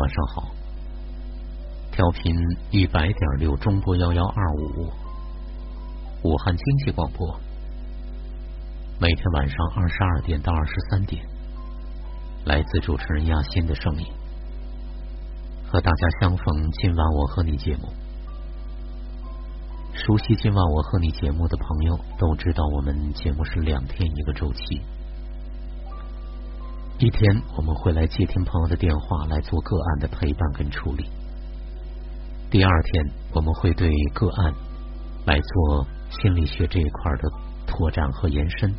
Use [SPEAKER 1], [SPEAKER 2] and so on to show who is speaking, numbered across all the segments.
[SPEAKER 1] 晚上好，调频一百点六中波幺幺二五，武汉经济广播，每天晚上二十二点到二十三点，来自主持人亚欣的声音，和大家相逢。今晚我和你节目，熟悉今晚我和你节目的朋友都知道，我们节目是两天一个周期。一天我们会来接听朋友的电话来做个案的陪伴跟处理。第二天我们会对个案来做心理学这一块的拓展和延伸。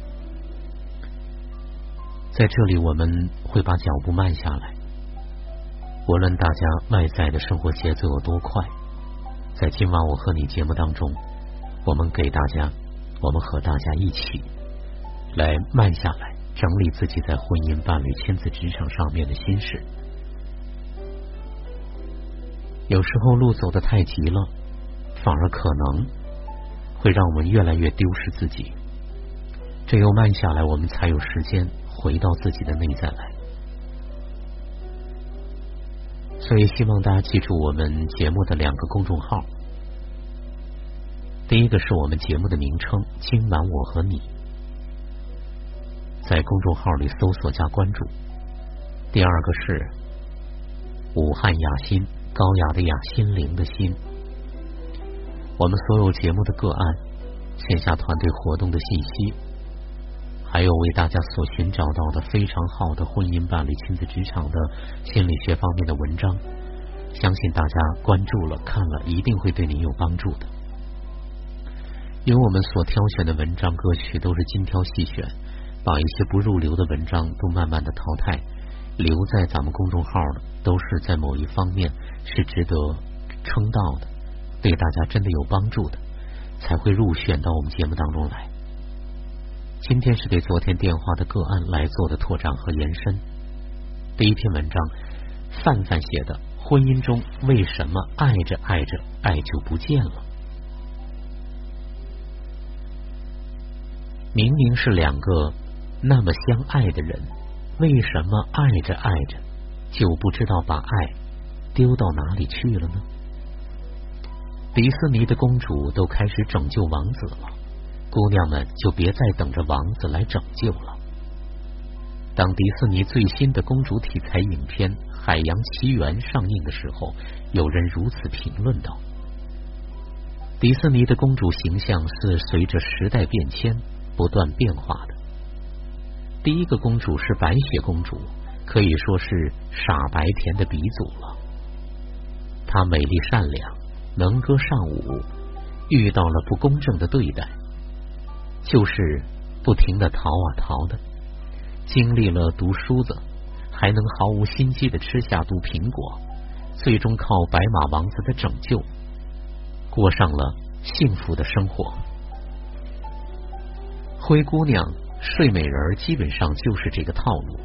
[SPEAKER 1] 在这里我们会把脚步慢下来，无论大家外在的生活节奏有多快，在今晚我和你节目当中，我们给大家，我们和大家一起来慢下来。整理自己在婚姻、伴侣、亲子、职场上面的心事。有时候路走的太急了，反而可能会让我们越来越丢失自己。只有慢下来，我们才有时间回到自己的内在来。所以，希望大家记住我们节目的两个公众号。第一个是我们节目的名称“今晚我和你”。在公众号里搜索加关注。第二个是武汉雅心，高雅的雅，心灵的心。我们所有节目的个案、线下团队活动的信息，还有为大家所寻找到的非常好的婚姻、伴侣、亲子、职场的心理学方面的文章，相信大家关注了、看了，一定会对你有帮助的。因为我们所挑选的文章、歌曲都是精挑细选。把一些不入流的文章都慢慢的淘汰，留在咱们公众号的都是在某一方面是值得称道的，对大家真的有帮助的，才会入选到我们节目当中来。今天是对昨天电话的个案来做的拓展和延伸。第一篇文章，范范写的《婚姻中为什么爱着爱着爱就不见了》。明明是两个。那么相爱的人，为什么爱着爱着就不知道把爱丢到哪里去了呢？迪士尼的公主都开始拯救王子了，姑娘们就别再等着王子来拯救了。当迪士尼最新的公主题材影片《海洋奇缘》上映的时候，有人如此评论道：“迪士尼的公主形象是随着时代变迁不断变化的。”第一个公主是白雪公主，可以说是傻白甜的鼻祖了。她美丽善良，能歌善舞，遇到了不公正的对待，就是不停的逃啊逃的，经历了毒梳子，还能毫无心机的吃下毒苹果，最终靠白马王子的拯救，过上了幸福的生活。灰姑娘。睡美人基本上就是这个套路。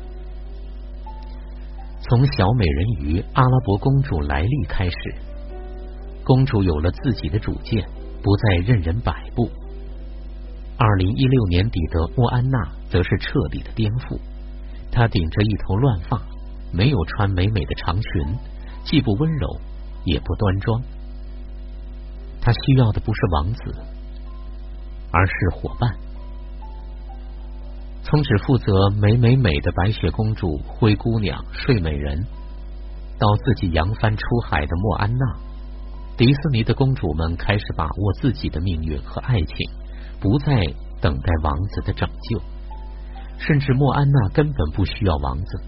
[SPEAKER 1] 从小美人鱼阿拉伯公主莱莉开始，公主有了自己的主见，不再任人摆布。二零一六年底的莫安娜则是彻底的颠覆。她顶着一头乱发，没有穿美美的长裙，既不温柔也不端庄。她需要的不是王子，而是伙伴。从只负责美美美的白雪公主、灰姑娘、睡美人，到自己扬帆出海的莫安娜，迪士尼的公主们开始把握自己的命运和爱情，不再等待王子的拯救。甚至莫安娜根本不需要王子，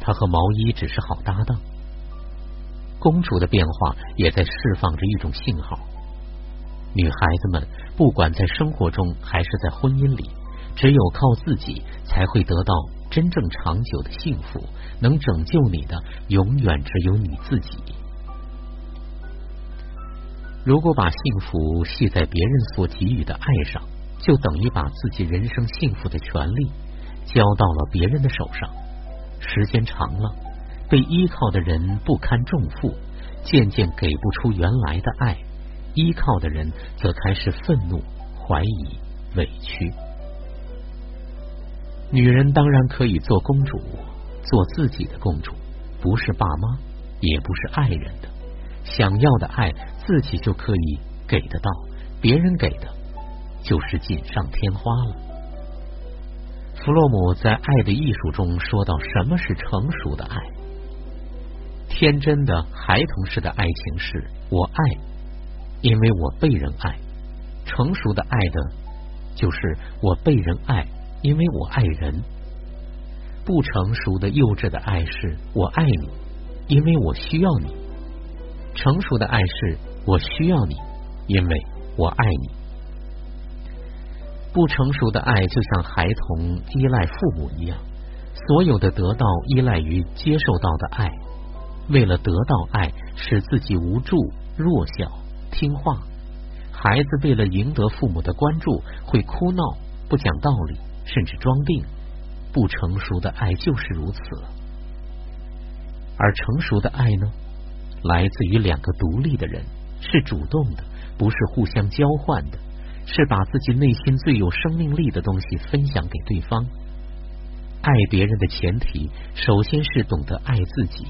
[SPEAKER 1] 她和毛衣只是好搭档。公主的变化也在释放着一种信号：女孩子们不管在生活中还是在婚姻里。只有靠自己，才会得到真正长久的幸福。能拯救你的，永远只有你自己。如果把幸福系在别人所给予的爱上，就等于把自己人生幸福的权利交到了别人的手上。时间长了，被依靠的人不堪重负，渐渐给不出原来的爱；依靠的人则开始愤怒、怀疑、委屈。女人当然可以做公主，做自己的公主，不是爸妈，也不是爱人的。想要的爱自己就可以给得到，别人给的就是锦上添花了。弗洛姆在《爱的艺术》中说到，什么是成熟的爱？天真的孩童式的爱情是我爱，因为我被人爱；成熟的爱的，就是我被人爱，因为我爱人。不成熟的幼稚的爱是我爱你，因为我需要你；成熟的爱是我需要你，因为我爱你。不成熟的爱就像孩童依赖父母一样，所有的得到依赖于接受到的爱。为了得到爱，使自己无助、弱小、听话。孩子为了赢得父母的关注，会哭闹、不讲道理，甚至装病。不成熟的爱就是如此。而成熟的爱呢，来自于两个独立的人，是主动的，不是互相交换的，是把自己内心最有生命力的东西分享给对方。爱别人的前提，首先是懂得爱自己。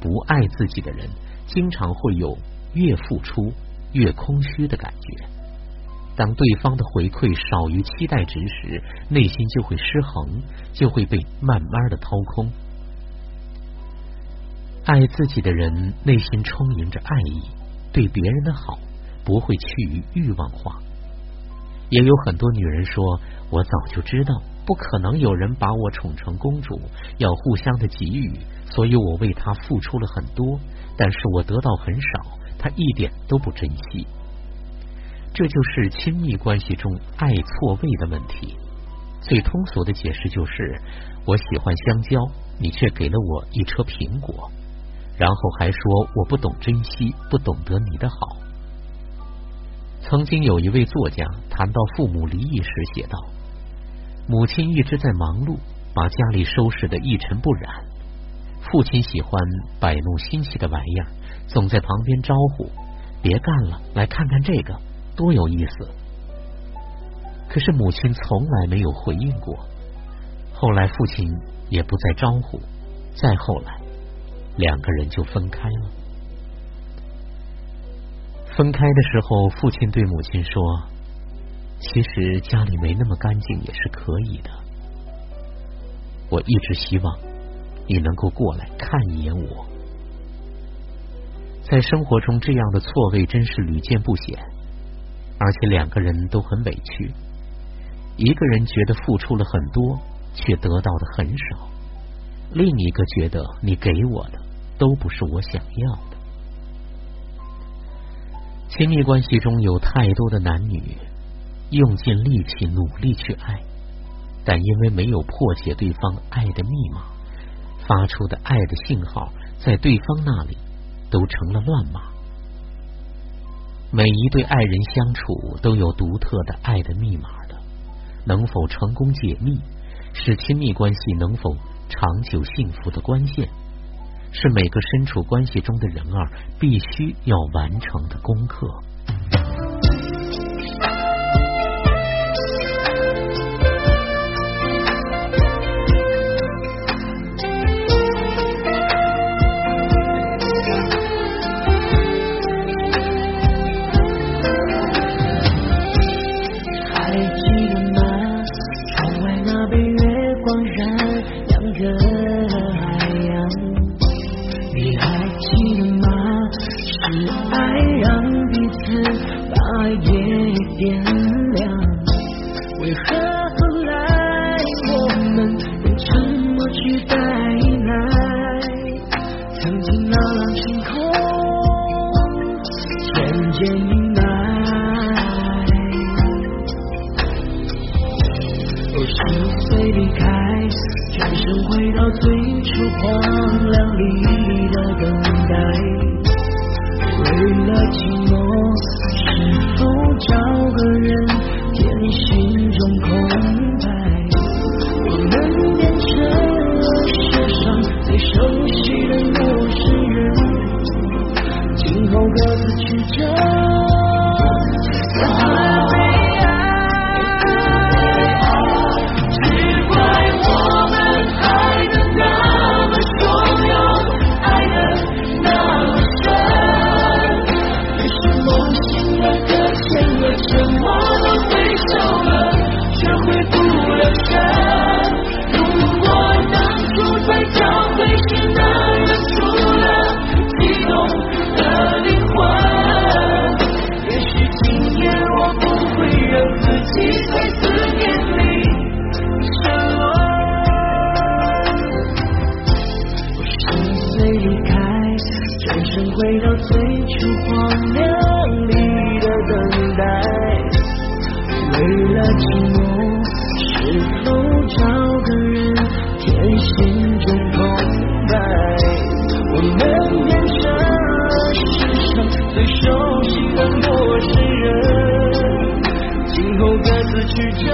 [SPEAKER 1] 不爱自己的人，经常会有越付出越空虚的感觉。当对方的回馈少于期待值时，内心就会失衡，就会被慢慢的掏空。爱自己的人，内心充盈着爱意，对别人的好不会趋于欲望化。也有很多女人说：“我早就知道，不可能有人把我宠成公主，要互相的给予。”所以我为他付出了很多，但是我得到很少，他一点都不珍惜。这就是亲密关系中爱错位的问题。最通俗的解释就是：我喜欢香蕉，你却给了我一车苹果，然后还说我不懂珍惜，不懂得你的好。曾经有一位作家谈到父母离异时写道：母亲一直在忙碌，把家里收拾的一尘不染。父亲喜欢摆弄新奇的玩意儿，总在旁边招呼：“别干了，来看看这个，多有意思。”可是母亲从来没有回应过。后来父亲也不再招呼，再后来，两个人就分开了。分开的时候，父亲对母亲说：“其实家里没那么干净也是可以的。我一直希望。”你能够过来看一眼我，在生活中这样的错位真是屡见不鲜，而且两个人都很委屈，一个人觉得付出了很多，却得到的很少；另一个觉得你给我的都不是我想要的。亲密关系中有太多的男女用尽力气努力去爱，但因为没有破解对方爱的密码。发出的爱的信号，在对方那里都成了乱码。每一对爱人相处都有独特的爱的密码的，能否成功解密，是亲密关系能否长久幸福的关键，是每个身处关系中的人儿必须要完成的功课。
[SPEAKER 2] 朗晴空渐渐阴霾我心岁离开转身回到最初荒凉里的等待为了寂寞是否找个人填心中空。离开，转身回到最初荒凉里的等待，为了寂寞，是否找个人填心中空白？我们变成了世上最熟悉的陌生人，今后各自去找。